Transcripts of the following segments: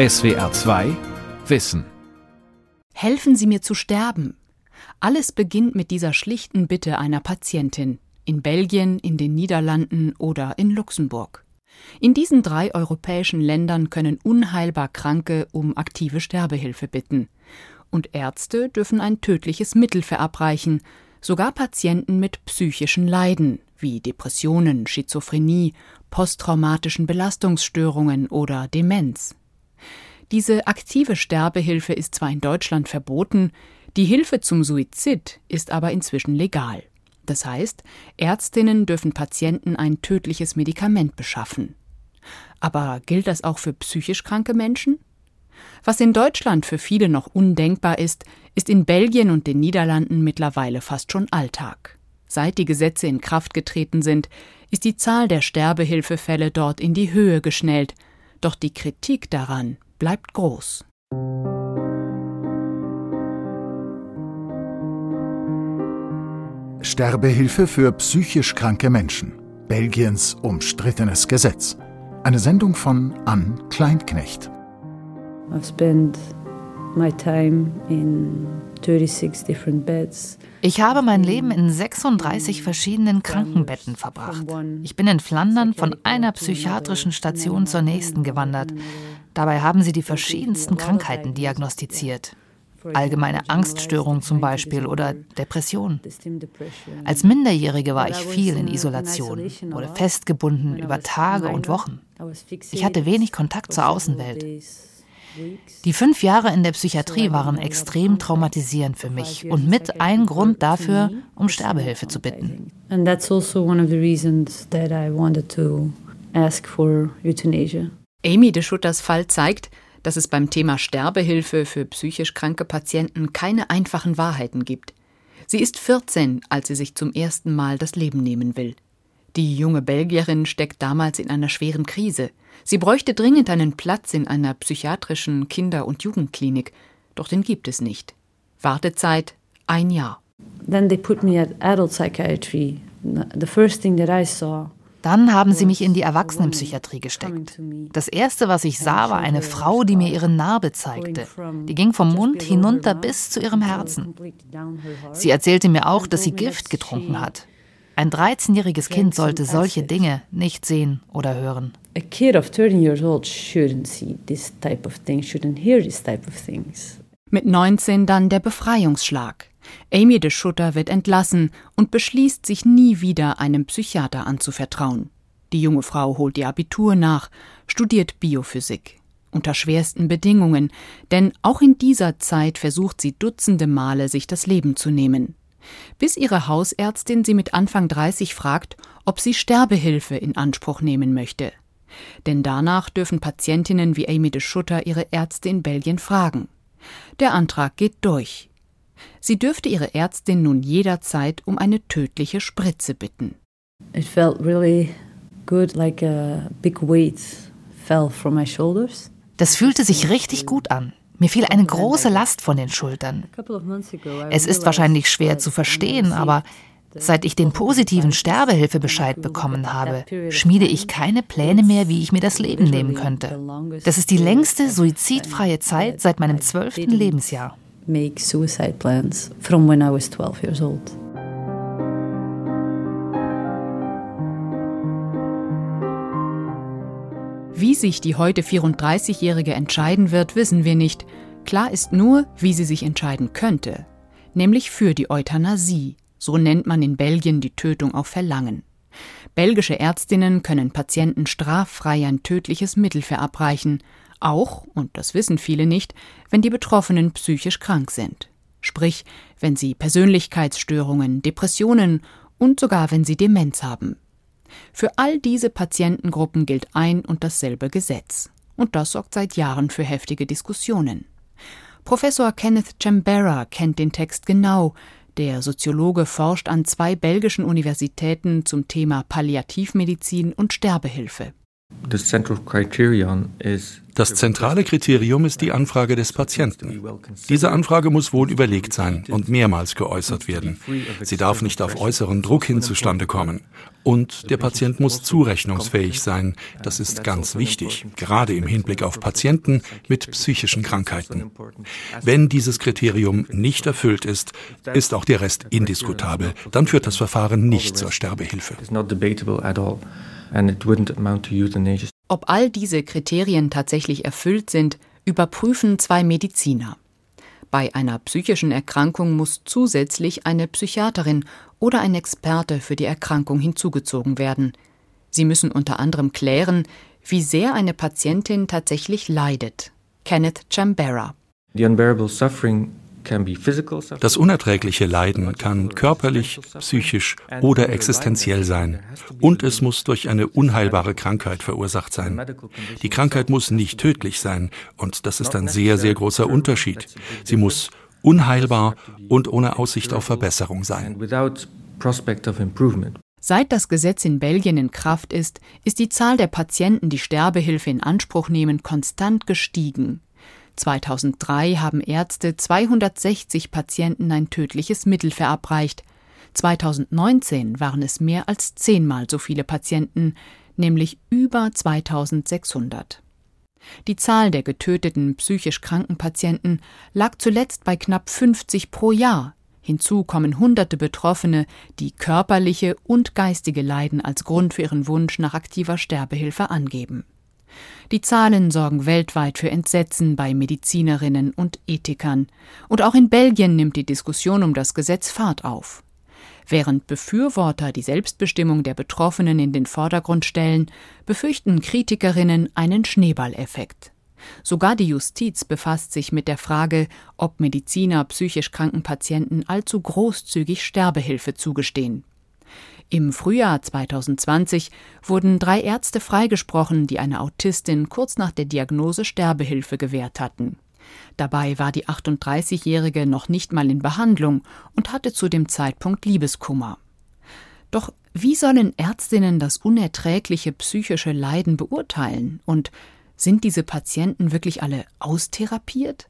SWR 2 Wissen. Helfen Sie mir zu sterben. Alles beginnt mit dieser schlichten Bitte einer Patientin. In Belgien, in den Niederlanden oder in Luxemburg. In diesen drei europäischen Ländern können unheilbar Kranke um aktive Sterbehilfe bitten. Und Ärzte dürfen ein tödliches Mittel verabreichen, sogar Patienten mit psychischen Leiden wie Depressionen, Schizophrenie, posttraumatischen Belastungsstörungen oder Demenz. Diese aktive Sterbehilfe ist zwar in Deutschland verboten, die Hilfe zum Suizid ist aber inzwischen legal. Das heißt, Ärztinnen dürfen Patienten ein tödliches Medikament beschaffen. Aber gilt das auch für psychisch kranke Menschen? Was in Deutschland für viele noch undenkbar ist, ist in Belgien und den Niederlanden mittlerweile fast schon Alltag. Seit die Gesetze in Kraft getreten sind, ist die Zahl der Sterbehilfefälle dort in die Höhe geschnellt, doch die Kritik daran bleibt groß. Sterbehilfe für psychisch kranke Menschen. Belgiens umstrittenes Gesetz. Eine Sendung von Ann Kleinknecht. I've spent my time in 36 different beds. Ich habe mein Leben in 36 verschiedenen Krankenbetten verbracht. Ich bin in Flandern von einer psychiatrischen Station zur nächsten gewandert. Dabei haben sie die verschiedensten Krankheiten diagnostiziert. Allgemeine Angststörung zum Beispiel oder Depression. Als Minderjährige war ich viel in Isolation oder festgebunden über Tage und Wochen. Ich hatte wenig Kontakt zur Außenwelt. Die fünf Jahre in der Psychiatrie waren extrem traumatisierend für mich und mit ein Grund dafür, um Sterbehilfe zu bitten. And that's also one of the reasons that I wanted to ask. Amy de Schutters Fall zeigt, dass es beim Thema Sterbehilfe für psychisch kranke Patienten keine einfachen Wahrheiten gibt. Sie ist 14, als sie sich zum ersten Mal das Leben nehmen will. Die junge Belgierin steckt damals in einer schweren Krise. Sie bräuchte dringend einen Platz in einer psychiatrischen Kinder- und Jugendklinik, doch den gibt es nicht. Wartezeit ein Jahr. Then they put me at adult psychiatry. The first thing that I saw dann haben sie mich in die Erwachsenenpsychiatrie gesteckt. Das Erste, was ich sah, war eine Frau, die mir ihre Narbe zeigte. Die ging vom Mund hinunter bis zu ihrem Herzen. Sie erzählte mir auch, dass sie Gift getrunken hat. Ein 13-jähriges Kind sollte solche Dinge nicht sehen oder hören. A kid of 13 years old shouldn't see this type of things, shouldn't hear this type of things. Mit 19 dann der Befreiungsschlag. Amy de Schutter wird entlassen und beschließt, sich nie wieder einem Psychiater anzuvertrauen. Die junge Frau holt ihr Abitur nach, studiert Biophysik. Unter schwersten Bedingungen, denn auch in dieser Zeit versucht sie dutzende Male, sich das Leben zu nehmen. Bis ihre Hausärztin sie mit Anfang 30 fragt, ob sie Sterbehilfe in Anspruch nehmen möchte. Denn danach dürfen Patientinnen wie Amy de Schutter ihre Ärzte in Belgien fragen. Der Antrag geht durch. Sie dürfte ihre Ärztin nun jederzeit um eine tödliche Spritze bitten. It felt really good, like a big weight fell from my shoulders. Das fühlte sich richtig gut an. Mir fiel eine große Last von den Schultern. Es ist wahrscheinlich schwer zu verstehen, aber seit ich den positiven Sterbehilfebescheid bekommen habe, schmiede ich keine Pläne mehr, wie ich mir das Leben nehmen könnte. Das ist die längste suizidfreie Zeit seit meinem zwölften Lebensjahr make suicide plans from when I was 12 years old. Wie sich die heute 34-Jährige entscheiden wird, wissen wir nicht. Klar ist nur, wie sie sich entscheiden könnte, nämlich für die Euthanasie. So nennt man in Belgien die Tötung auf Verlangen. Belgische Ärztinnen können Patienten straffrei ein tödliches Mittel verabreichen, auch, und das wissen viele nicht, wenn die Betroffenen psychisch krank sind. Sprich, wenn sie Persönlichkeitsstörungen, Depressionen und sogar wenn sie Demenz haben. Für all diese Patientengruppen gilt ein und dasselbe Gesetz. Und das sorgt seit Jahren für heftige Diskussionen. Professor Kenneth Chambera kennt den Text genau. Der Soziologe forscht an zwei belgischen Universitäten zum Thema Palliativmedizin und Sterbehilfe. Das zentrale Kriterium ist die Anfrage des Patienten. Diese Anfrage muss wohl überlegt sein und mehrmals geäußert werden. Sie darf nicht auf äußeren Druck hin zustande kommen. Und der Patient muss zurechnungsfähig sein. Das ist ganz wichtig, gerade im Hinblick auf Patienten mit psychischen Krankheiten. Wenn dieses Kriterium nicht erfüllt ist, ist auch der Rest indiskutabel. Dann führt das Verfahren nicht zur Sterbehilfe. Ob all diese Kriterien tatsächlich erfüllt sind, überprüfen zwei Mediziner. Bei einer psychischen Erkrankung muss zusätzlich eine Psychiaterin oder ein Experte für die Erkrankung hinzugezogen werden. Sie müssen unter anderem klären, wie sehr eine Patientin tatsächlich leidet. Kenneth Chambera. The unbearable suffering das unerträgliche Leiden kann körperlich, psychisch oder existenziell sein. Und es muss durch eine unheilbare Krankheit verursacht sein. Die Krankheit muss nicht tödlich sein. Und das ist ein sehr, sehr großer Unterschied. Sie muss unheilbar und ohne Aussicht auf Verbesserung sein. Seit das Gesetz in Belgien in Kraft ist, ist die Zahl der Patienten, die Sterbehilfe in Anspruch nehmen, konstant gestiegen. 2003 haben Ärzte 260 Patienten ein tödliches Mittel verabreicht. 2019 waren es mehr als zehnmal so viele Patienten, nämlich über 2600. Die Zahl der getöteten psychisch kranken Patienten lag zuletzt bei knapp 50 pro Jahr. Hinzu kommen hunderte Betroffene, die körperliche und geistige Leiden als Grund für ihren Wunsch nach aktiver Sterbehilfe angeben. Die Zahlen sorgen weltweit für Entsetzen bei Medizinerinnen und Ethikern. Und auch in Belgien nimmt die Diskussion um das Gesetz Fahrt auf. Während Befürworter die Selbstbestimmung der Betroffenen in den Vordergrund stellen, befürchten Kritikerinnen einen Schneeballeffekt. Sogar die Justiz befasst sich mit der Frage, ob Mediziner psychisch kranken Patienten allzu großzügig Sterbehilfe zugestehen. Im Frühjahr 2020 wurden drei Ärzte freigesprochen, die einer Autistin kurz nach der Diagnose Sterbehilfe gewährt hatten. Dabei war die 38-Jährige noch nicht mal in Behandlung und hatte zu dem Zeitpunkt Liebeskummer. Doch wie sollen Ärztinnen das unerträgliche psychische Leiden beurteilen? Und sind diese Patienten wirklich alle austherapiert?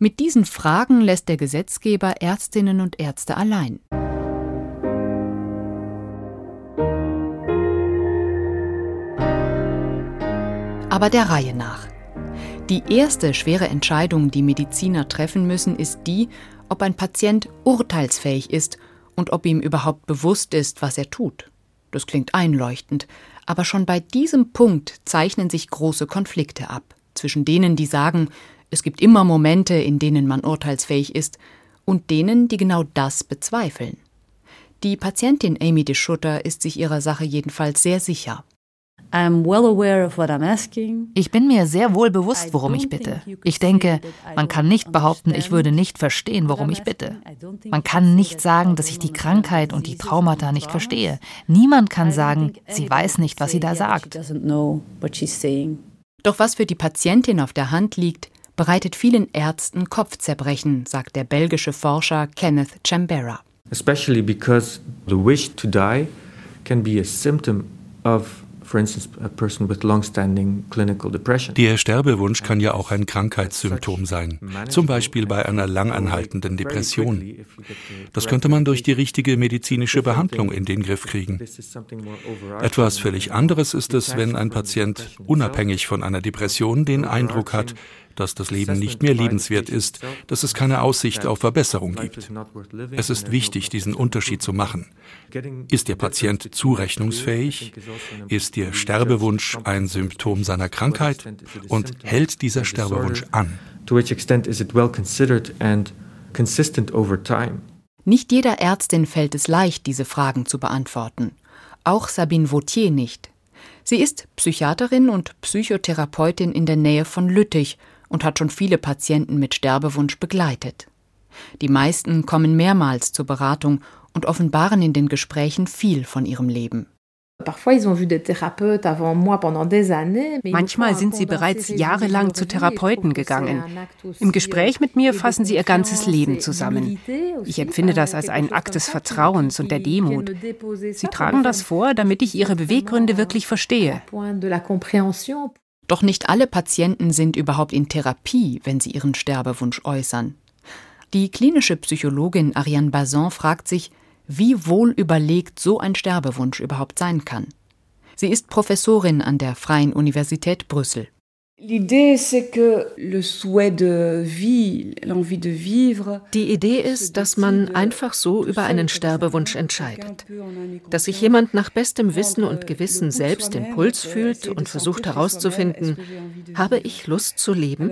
Mit diesen Fragen lässt der Gesetzgeber Ärztinnen und Ärzte allein. Aber der Reihe nach. Die erste schwere Entscheidung, die Mediziner treffen müssen, ist die, ob ein Patient urteilsfähig ist und ob ihm überhaupt bewusst ist, was er tut. Das klingt einleuchtend, aber schon bei diesem Punkt zeichnen sich große Konflikte ab zwischen denen, die sagen, es gibt immer Momente, in denen man urteilsfähig ist, und denen, die genau das bezweifeln. Die Patientin Amy de Schutter ist sich ihrer Sache jedenfalls sehr sicher. Ich bin mir sehr wohl bewusst, worum ich bitte. Ich denke, man kann nicht behaupten, ich würde nicht verstehen, worum ich bitte. Man kann nicht sagen, dass ich die Krankheit und die Traumata nicht verstehe. Niemand kann sagen, sie weiß nicht, was sie da sagt. Doch was für die Patientin auf der Hand liegt, bereitet vielen Ärzten Kopfzerbrechen, sagt der belgische Forscher Kenneth Chambera. Especially because the wish to die can be a symptom of der Sterbewunsch kann ja auch ein Krankheitssymptom sein, zum Beispiel bei einer langanhaltenden Depression. Das könnte man durch die richtige medizinische Behandlung in den Griff kriegen. Etwas völlig anderes ist es, wenn ein Patient unabhängig von einer Depression den Eindruck hat, dass das Leben nicht mehr lebenswert ist, dass es keine Aussicht auf Verbesserung gibt. Es ist wichtig, diesen Unterschied zu machen. Ist der Patient zurechnungsfähig? Ist der Sterbewunsch ein Symptom seiner Krankheit? Und hält dieser Sterbewunsch an? Nicht jeder Ärztin fällt es leicht, diese Fragen zu beantworten. Auch Sabine Vautier nicht. Sie ist Psychiaterin und Psychotherapeutin in der Nähe von Lüttich und hat schon viele Patienten mit Sterbewunsch begleitet. Die meisten kommen mehrmals zur Beratung und offenbaren in den Gesprächen viel von ihrem Leben. Manchmal sind sie bereits jahrelang zu Therapeuten gegangen. Im Gespräch mit mir fassen sie ihr ganzes Leben zusammen. Ich empfinde das als einen Akt des Vertrauens und der Demut. Sie tragen das vor, damit ich ihre Beweggründe wirklich verstehe. Doch nicht alle Patienten sind überhaupt in Therapie, wenn sie ihren Sterbewunsch äußern. Die klinische Psychologin Ariane Bazin fragt sich, wie wohl überlegt so ein Sterbewunsch überhaupt sein kann. Sie ist Professorin an der Freien Universität Brüssel. Die Idee ist, dass man einfach so über einen Sterbewunsch entscheidet. Dass sich jemand nach bestem Wissen und Gewissen selbst den Puls fühlt und versucht herauszufinden, habe ich Lust zu leben?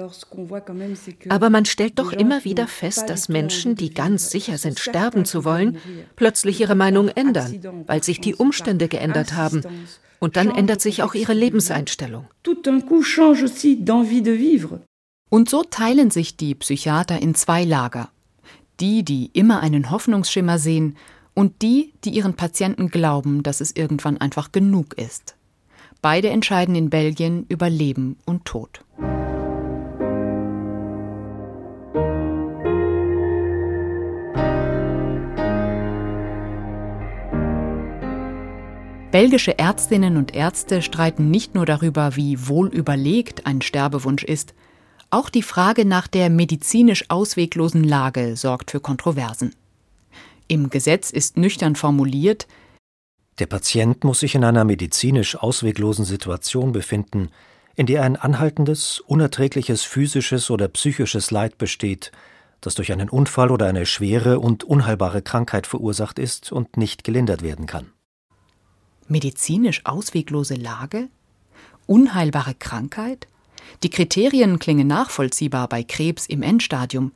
Aber man stellt doch immer wieder fest, dass Menschen, die ganz sicher sind, sterben zu wollen, plötzlich ihre Meinung ändern, weil sich die Umstände geändert haben und dann ändert sich auch ihre Lebenseinstellung. Und so teilen sich die Psychiater in zwei Lager. Die, die immer einen Hoffnungsschimmer sehen, und die, die ihren Patienten glauben, dass es irgendwann einfach genug ist. Beide entscheiden in Belgien über Leben und Tod. Belgische Ärztinnen und Ärzte streiten nicht nur darüber, wie wohl überlegt ein Sterbewunsch ist, auch die Frage nach der medizinisch ausweglosen Lage sorgt für Kontroversen. Im Gesetz ist nüchtern formuliert, der Patient muss sich in einer medizinisch ausweglosen Situation befinden, in der ein anhaltendes, unerträgliches physisches oder psychisches Leid besteht, das durch einen Unfall oder eine schwere und unheilbare Krankheit verursacht ist und nicht gelindert werden kann. Medizinisch ausweglose Lage? Unheilbare Krankheit? Die Kriterien klingen nachvollziehbar bei Krebs im Endstadium,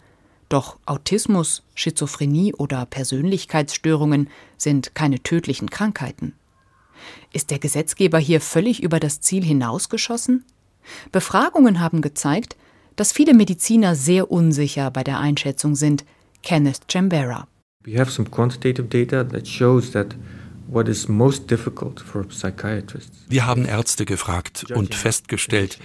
doch Autismus, Schizophrenie oder Persönlichkeitsstörungen sind keine tödlichen Krankheiten. Ist der Gesetzgeber hier völlig über das Ziel hinausgeschossen? Befragungen haben gezeigt, dass viele Mediziner sehr unsicher bei der Einschätzung sind. Kenneth Chambera. We have some quantitative data that shows that wir haben Ärzte gefragt und festgestellt,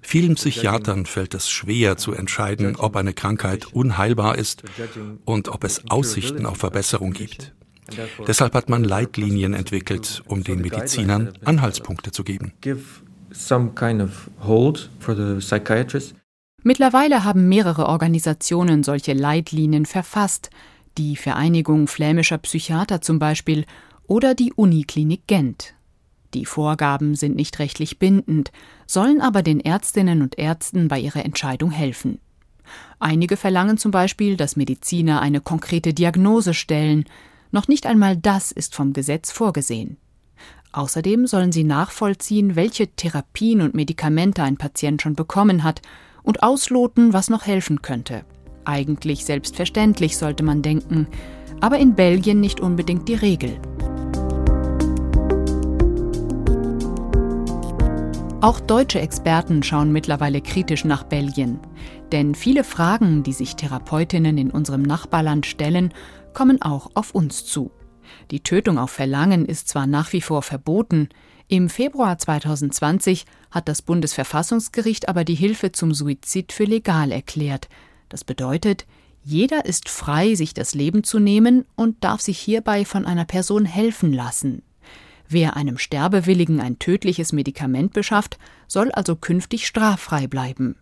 vielen Psychiatern fällt es schwer zu entscheiden, ob eine Krankheit unheilbar ist und ob es Aussichten auf Verbesserung gibt. Deshalb hat man Leitlinien entwickelt, um den Medizinern Anhaltspunkte zu geben. Mittlerweile haben mehrere Organisationen solche Leitlinien verfasst, die Vereinigung flämischer Psychiater zum Beispiel oder die Uniklinik Gent. Die Vorgaben sind nicht rechtlich bindend, sollen aber den Ärztinnen und Ärzten bei ihrer Entscheidung helfen. Einige verlangen zum Beispiel, dass Mediziner eine konkrete Diagnose stellen, noch nicht einmal das ist vom Gesetz vorgesehen. Außerdem sollen sie nachvollziehen, welche Therapien und Medikamente ein Patient schon bekommen hat und ausloten, was noch helfen könnte. Eigentlich selbstverständlich sollte man denken, aber in Belgien nicht unbedingt die Regel. Auch deutsche Experten schauen mittlerweile kritisch nach Belgien. Denn viele Fragen, die sich Therapeutinnen in unserem Nachbarland stellen, kommen auch auf uns zu. Die Tötung auf Verlangen ist zwar nach wie vor verboten, im Februar 2020 hat das Bundesverfassungsgericht aber die Hilfe zum Suizid für legal erklärt. Das bedeutet, jeder ist frei, sich das Leben zu nehmen und darf sich hierbei von einer Person helfen lassen. Wer einem Sterbewilligen ein tödliches Medikament beschafft, soll also künftig straffrei bleiben.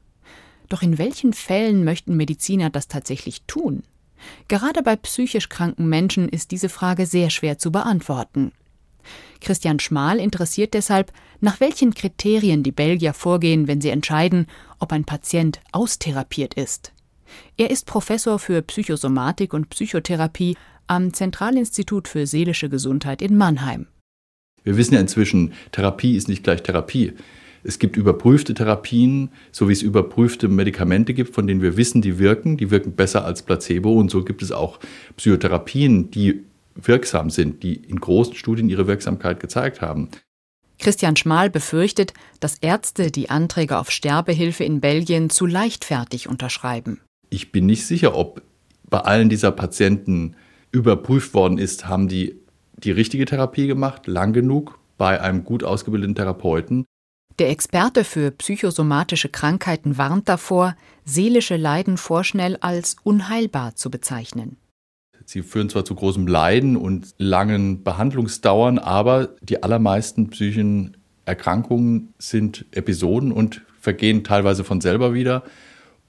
Doch in welchen Fällen möchten Mediziner das tatsächlich tun? Gerade bei psychisch kranken Menschen ist diese Frage sehr schwer zu beantworten. Christian Schmal interessiert deshalb, nach welchen Kriterien die Belgier vorgehen, wenn sie entscheiden, ob ein Patient austherapiert ist. Er ist Professor für Psychosomatik und Psychotherapie am Zentralinstitut für seelische Gesundheit in Mannheim. Wir wissen ja inzwischen, Therapie ist nicht gleich Therapie. Es gibt überprüfte Therapien, so wie es überprüfte Medikamente gibt, von denen wir wissen, die wirken, die wirken besser als Placebo. Und so gibt es auch Psychotherapien, die wirksam sind, die in großen Studien ihre Wirksamkeit gezeigt haben. Christian Schmal befürchtet, dass Ärzte die Anträge auf Sterbehilfe in Belgien zu leichtfertig unterschreiben. Ich bin nicht sicher, ob bei allen dieser Patienten überprüft worden ist, haben die die richtige Therapie gemacht, lang genug, bei einem gut ausgebildeten Therapeuten. Der Experte für psychosomatische Krankheiten warnt davor, seelische Leiden vorschnell als unheilbar zu bezeichnen. Sie führen zwar zu großem Leiden und langen Behandlungsdauern, aber die allermeisten psychischen Erkrankungen sind Episoden und vergehen teilweise von selber wieder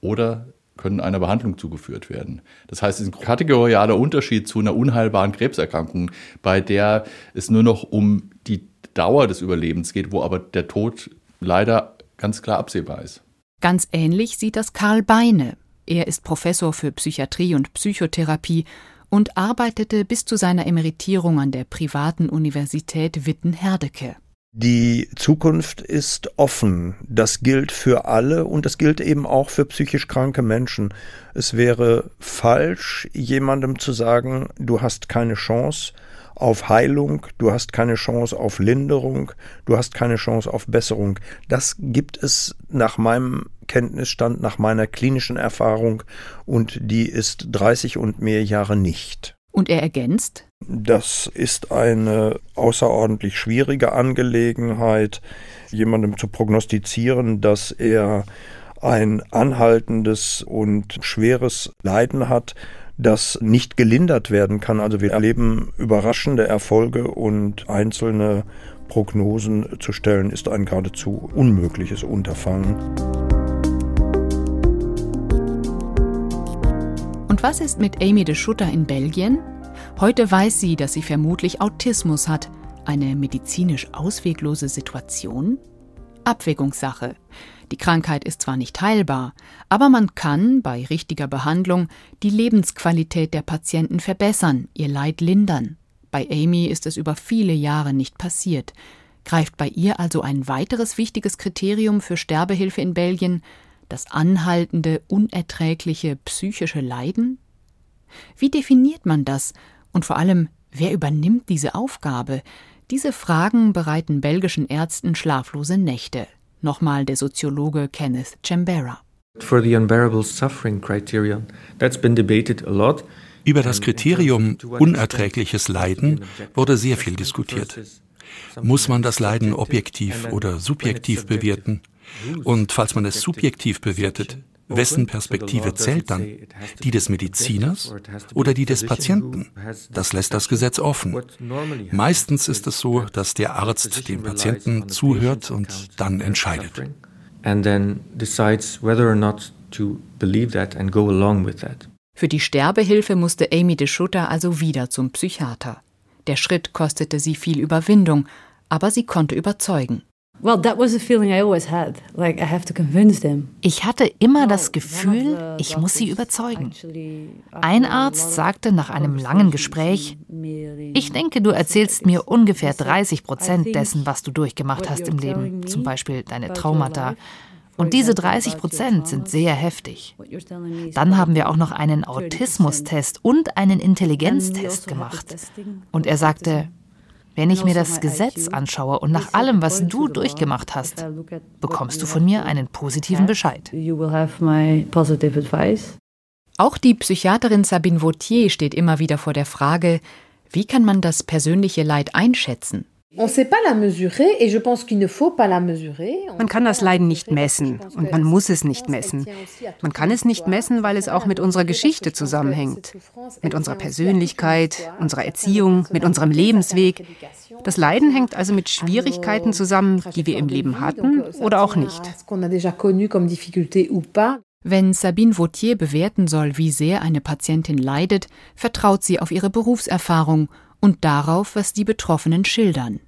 oder können einer Behandlung zugeführt werden. Das heißt, es ist ein kategorialer Unterschied zu einer unheilbaren Krebserkrankung, bei der es nur noch um die Dauer des Überlebens geht, wo aber der Tod leider ganz klar absehbar ist. Ganz ähnlich sieht das Karl Beine. Er ist Professor für Psychiatrie und Psychotherapie und arbeitete bis zu seiner Emeritierung an der privaten Universität Witten-Herdecke. Die Zukunft ist offen. Das gilt für alle und das gilt eben auch für psychisch kranke Menschen. Es wäre falsch, jemandem zu sagen, du hast keine Chance auf Heilung, du hast keine Chance auf Linderung, du hast keine Chance auf Besserung. Das gibt es nach meinem Kenntnisstand, nach meiner klinischen Erfahrung und die ist 30 und mehr Jahre nicht. Und er ergänzt? Das ist eine außerordentlich schwierige Angelegenheit, jemandem zu prognostizieren, dass er ein anhaltendes und schweres Leiden hat, das nicht gelindert werden kann. Also wir erleben überraschende Erfolge und einzelne Prognosen zu stellen, ist ein geradezu unmögliches Unterfangen. Und was ist mit Amy de Schutter in Belgien? Heute weiß sie, dass sie vermutlich Autismus hat. Eine medizinisch ausweglose Situation? Abwägungssache. Die Krankheit ist zwar nicht heilbar, aber man kann bei richtiger Behandlung die Lebensqualität der Patienten verbessern, ihr Leid lindern. Bei Amy ist es über viele Jahre nicht passiert. Greift bei ihr also ein weiteres wichtiges Kriterium für Sterbehilfe in Belgien, das anhaltende, unerträgliche psychische Leiden? Wie definiert man das? Und vor allem, wer übernimmt diese Aufgabe? Diese Fragen bereiten belgischen Ärzten schlaflose Nächte. Nochmal der Soziologe Kenneth Chambera. Über das Kriterium unerträgliches Leiden wurde sehr viel diskutiert. Muss man das Leiden objektiv oder subjektiv bewerten? Und falls man es subjektiv bewertet, wessen Perspektive zählt dann? Die des Mediziners oder die des Patienten? Das lässt das Gesetz offen. Meistens ist es so, dass der Arzt dem Patienten zuhört und dann entscheidet. Für die Sterbehilfe musste Amy de Schutter also wieder zum Psychiater. Der Schritt kostete sie viel Überwindung, aber sie konnte überzeugen. Ich hatte immer das Gefühl, ich muss sie überzeugen. Ein Arzt sagte nach einem langen Gespräch, ich denke, du erzählst mir ungefähr 30 Prozent dessen, was du durchgemacht hast im Leben, zum Beispiel deine Traumata. Und diese 30 Prozent sind sehr heftig. Dann haben wir auch noch einen Autismustest und einen Intelligenztest gemacht. Und er sagte, wenn ich mir das Gesetz anschaue und nach allem, was du durchgemacht hast, bekommst du von mir einen positiven Bescheid. Auch die Psychiaterin Sabine Vautier steht immer wieder vor der Frage, wie kann man das persönliche Leid einschätzen? Man kann das Leiden nicht messen und man muss es nicht messen. Man kann es nicht messen, weil es auch mit unserer Geschichte zusammenhängt, mit unserer Persönlichkeit, unserer Erziehung, mit unserem Lebensweg. Das Leiden hängt also mit Schwierigkeiten zusammen, die wir im Leben hatten oder auch nicht. Wenn Sabine Vautier bewerten soll, wie sehr eine Patientin leidet, vertraut sie auf ihre Berufserfahrung und darauf, was die Betroffenen schildern.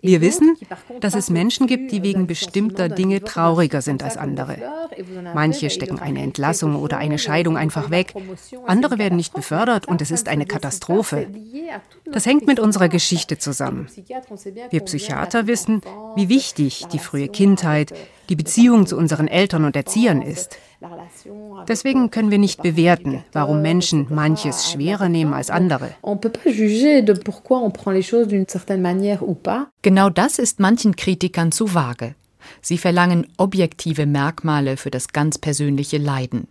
Wir wissen, dass es Menschen gibt, die wegen bestimmter Dinge trauriger sind als andere. Manche stecken eine Entlassung oder eine Scheidung einfach weg, andere werden nicht befördert und es ist eine Katastrophe. Das hängt mit unserer Geschichte zusammen. Wir Psychiater wissen, wie wichtig die frühe Kindheit, die Beziehung zu unseren Eltern und Erziehern ist. Deswegen können wir nicht bewerten, warum Menschen manches schwerer nehmen als andere. Genau das ist manchen Kritikern zu vage. Sie verlangen objektive Merkmale für das ganz persönliche Leiden.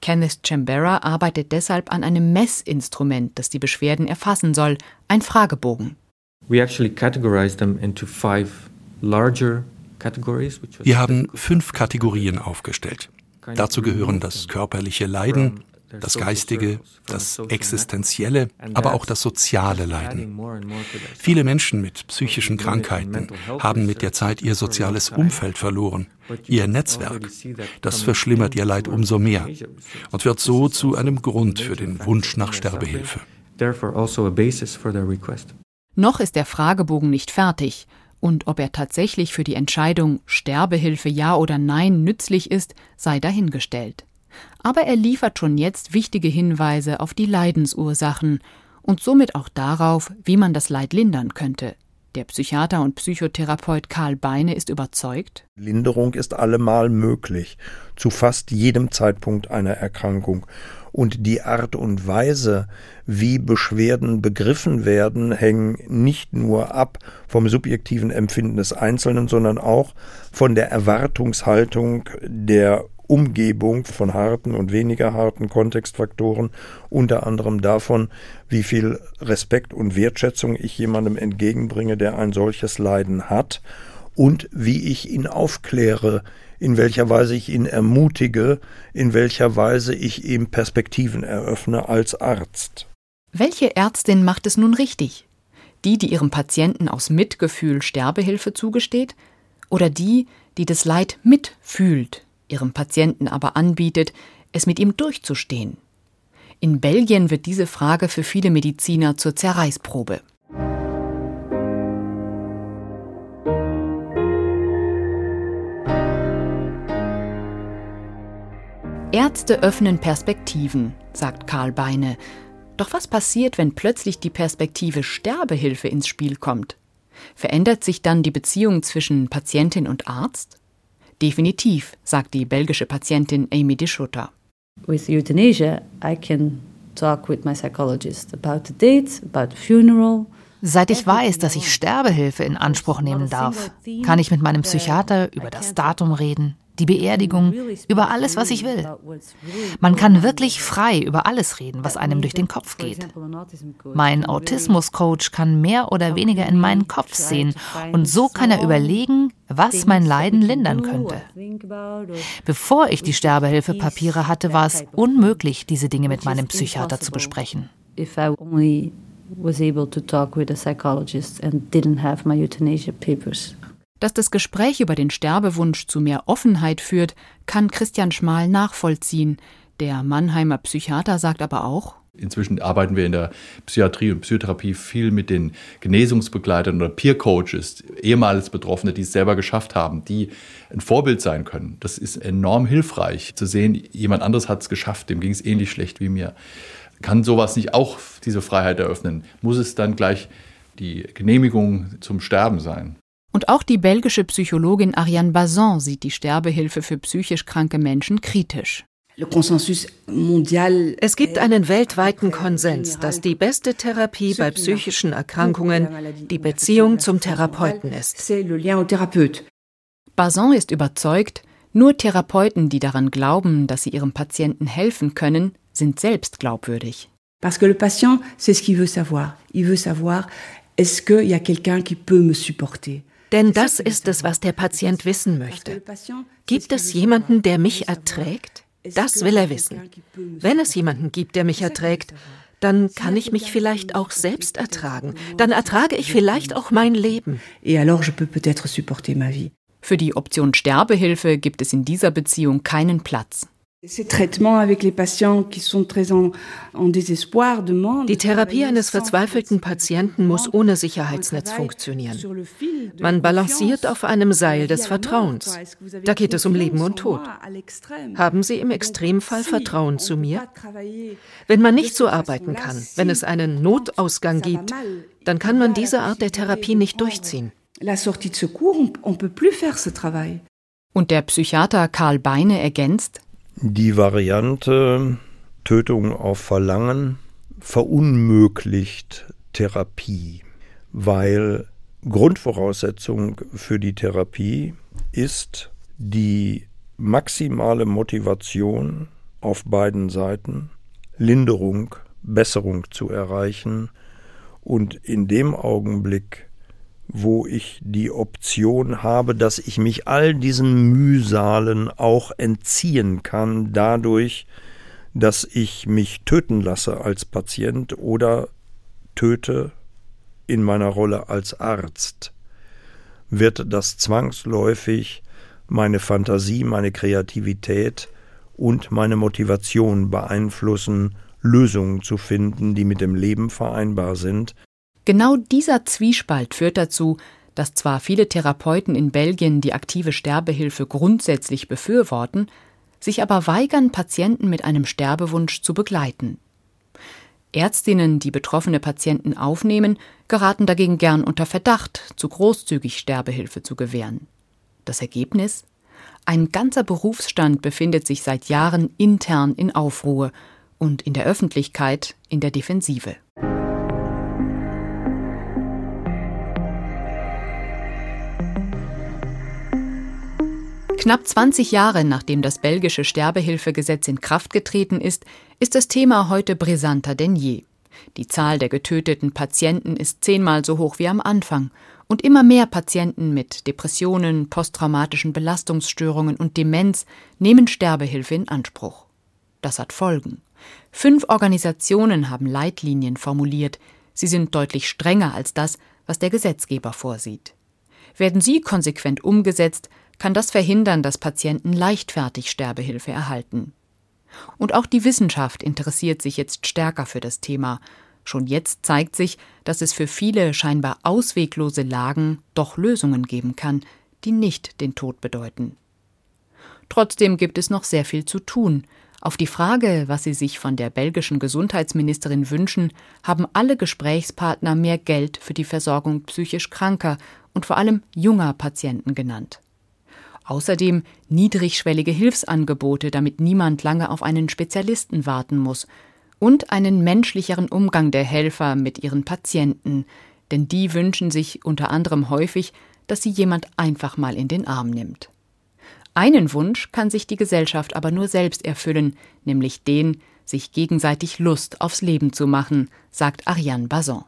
Kenneth Chambera arbeitet deshalb an einem Messinstrument, das die Beschwerden erfassen soll, ein Fragebogen. Wir haben fünf Kategorien aufgestellt. Dazu gehören das körperliche Leiden, das geistige, das existenzielle, aber auch das soziale Leiden. Viele Menschen mit psychischen Krankheiten haben mit der Zeit ihr soziales Umfeld verloren, ihr Netzwerk. Das verschlimmert ihr Leid umso mehr und wird so zu einem Grund für den Wunsch nach Sterbehilfe. Also Noch ist der Fragebogen nicht fertig, und ob er tatsächlich für die Entscheidung Sterbehilfe ja oder nein nützlich ist, sei dahingestellt aber er liefert schon jetzt wichtige Hinweise auf die Leidensursachen und somit auch darauf, wie man das Leid lindern könnte. Der Psychiater und Psychotherapeut Karl Beine ist überzeugt, Linderung ist allemal möglich, zu fast jedem Zeitpunkt einer Erkrankung. Und die Art und Weise, wie Beschwerden begriffen werden, hängen nicht nur ab vom subjektiven Empfinden des Einzelnen, sondern auch von der Erwartungshaltung der Umgebung von harten und weniger harten Kontextfaktoren, unter anderem davon, wie viel Respekt und Wertschätzung ich jemandem entgegenbringe, der ein solches Leiden hat, und wie ich ihn aufkläre, in welcher Weise ich ihn ermutige, in welcher Weise ich ihm Perspektiven eröffne als Arzt. Welche Ärztin macht es nun richtig? Die, die ihrem Patienten aus Mitgefühl Sterbehilfe zugesteht, oder die, die das Leid mitfühlt, ihrem Patienten aber anbietet, es mit ihm durchzustehen. In Belgien wird diese Frage für viele Mediziner zur Zerreißprobe. Ärzte öffnen Perspektiven, sagt Karl Beine. Doch was passiert, wenn plötzlich die Perspektive Sterbehilfe ins Spiel kommt? Verändert sich dann die Beziehung zwischen Patientin und Arzt? Definitiv, sagt die belgische Patientin Amy de Schutter. With euthanasia, I can talk with my psychologist about the date, about the funeral. Seit ich weiß, dass ich Sterbehilfe in Anspruch nehmen darf, kann ich mit meinem Psychiater über das Datum reden, die Beerdigung, über alles, was ich will. Man kann wirklich frei über alles reden, was einem durch den Kopf geht. Mein Autismus-Coach kann mehr oder weniger in meinen Kopf sehen und so kann er überlegen, was mein Leiden lindern könnte. Bevor ich die Sterbehilfepapiere hatte, war es unmöglich, diese Dinge mit meinem Psychiater zu besprechen. was able to talk with a psychologist and didn't have my euthanasia papers. Dass das Gespräch über den Sterbewunsch zu mehr Offenheit führt, kann Christian Schmal nachvollziehen. Der Mannheimer Psychiater sagt aber auch, Inzwischen arbeiten wir in der Psychiatrie und Psychotherapie viel mit den Genesungsbegleitern oder Peer Coaches, ehemals Betroffene, die es selber geschafft haben, die ein Vorbild sein können. Das ist enorm hilfreich zu sehen, jemand anderes hat es geschafft, dem ging es ähnlich schlecht wie mir. Kann sowas nicht auch diese Freiheit eröffnen? Muss es dann gleich die Genehmigung zum Sterben sein? Und auch die belgische Psychologin Ariane Bazin sieht die Sterbehilfe für psychisch kranke Menschen kritisch. Es gibt einen weltweiten Konsens, dass die beste Therapie bei psychischen Erkrankungen die Beziehung zum Therapeuten ist. Bazin ist überzeugt, nur Therapeuten, die daran glauben, dass sie ihrem Patienten helfen können, sind selbst glaubwürdig. Parce que le patient, c'est ce qu'il veut savoir. Il veut savoir, est-ce qu'il y a quelqu'un qui peut me supporter? Denn das ist es, was der Patient wissen möchte. Gibt es jemanden, der mich erträgt? Das will er wissen. Wenn es jemanden gibt, der mich erträgt, dann kann ich mich vielleicht auch selbst ertragen. Dann ertrage ich vielleicht auch mein Leben. Für die Option Sterbehilfe gibt es in dieser Beziehung keinen Platz. Die Therapie eines verzweifelten Patienten muss ohne Sicherheitsnetz funktionieren. Man balanciert auf einem Seil des Vertrauens. Da geht es um Leben und Tod. Haben Sie im Extremfall Vertrauen zu mir? Wenn man nicht so arbeiten kann, wenn es einen Notausgang gibt, dann kann man diese Art der Therapie nicht durchziehen. Und der Psychiater Karl Beine ergänzt, die Variante Tötung auf Verlangen verunmöglicht Therapie, weil Grundvoraussetzung für die Therapie ist die maximale Motivation auf beiden Seiten, Linderung, Besserung zu erreichen und in dem Augenblick, wo ich die Option habe, dass ich mich all diesen Mühsalen auch entziehen kann, dadurch, dass ich mich töten lasse als Patient oder töte in meiner Rolle als Arzt, wird das zwangsläufig meine Fantasie, meine Kreativität und meine Motivation beeinflussen, Lösungen zu finden, die mit dem Leben vereinbar sind. Genau dieser Zwiespalt führt dazu, dass zwar viele Therapeuten in Belgien die aktive Sterbehilfe grundsätzlich befürworten, sich aber weigern, Patienten mit einem Sterbewunsch zu begleiten. Ärztinnen, die betroffene Patienten aufnehmen, geraten dagegen gern unter Verdacht, zu großzügig Sterbehilfe zu gewähren. Das Ergebnis? Ein ganzer Berufsstand befindet sich seit Jahren intern in Aufruhr und in der Öffentlichkeit in der Defensive. Knapp 20 Jahre nachdem das belgische Sterbehilfegesetz in Kraft getreten ist, ist das Thema heute brisanter denn je. Die Zahl der getöteten Patienten ist zehnmal so hoch wie am Anfang und immer mehr Patienten mit Depressionen, posttraumatischen Belastungsstörungen und Demenz nehmen Sterbehilfe in Anspruch. Das hat Folgen. Fünf Organisationen haben Leitlinien formuliert. Sie sind deutlich strenger als das, was der Gesetzgeber vorsieht. Werden sie konsequent umgesetzt, kann das verhindern, dass Patienten leichtfertig Sterbehilfe erhalten. Und auch die Wissenschaft interessiert sich jetzt stärker für das Thema. Schon jetzt zeigt sich, dass es für viele scheinbar ausweglose Lagen doch Lösungen geben kann, die nicht den Tod bedeuten. Trotzdem gibt es noch sehr viel zu tun. Auf die Frage, was sie sich von der belgischen Gesundheitsministerin wünschen, haben alle Gesprächspartner mehr Geld für die Versorgung psychisch kranker und vor allem junger Patienten genannt. Außerdem niedrigschwellige Hilfsangebote, damit niemand lange auf einen Spezialisten warten muss. Und einen menschlicheren Umgang der Helfer mit ihren Patienten, denn die wünschen sich unter anderem häufig, dass sie jemand einfach mal in den Arm nimmt. Einen Wunsch kann sich die Gesellschaft aber nur selbst erfüllen, nämlich den, sich gegenseitig Lust aufs Leben zu machen, sagt Ariane Bazin.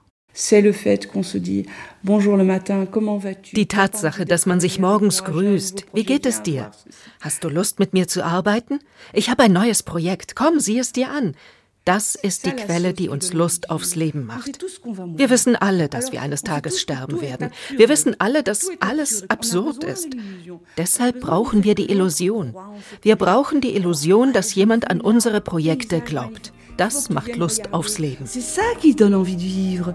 Die Tatsache, dass man sich morgens grüßt. Wie geht es dir? Hast du Lust, mit mir zu arbeiten? Ich habe ein neues Projekt. Komm, sieh es dir an. Das ist die Quelle, die uns Lust aufs Leben macht. Wir wissen alle, dass wir eines Tages sterben werden. Wir wissen alle, dass alles absurd ist. Deshalb brauchen wir die Illusion. Wir brauchen die Illusion, dass jemand an unsere Projekte glaubt. Das macht Lust aufs Leben. C'est ça qui donne envie de vivre.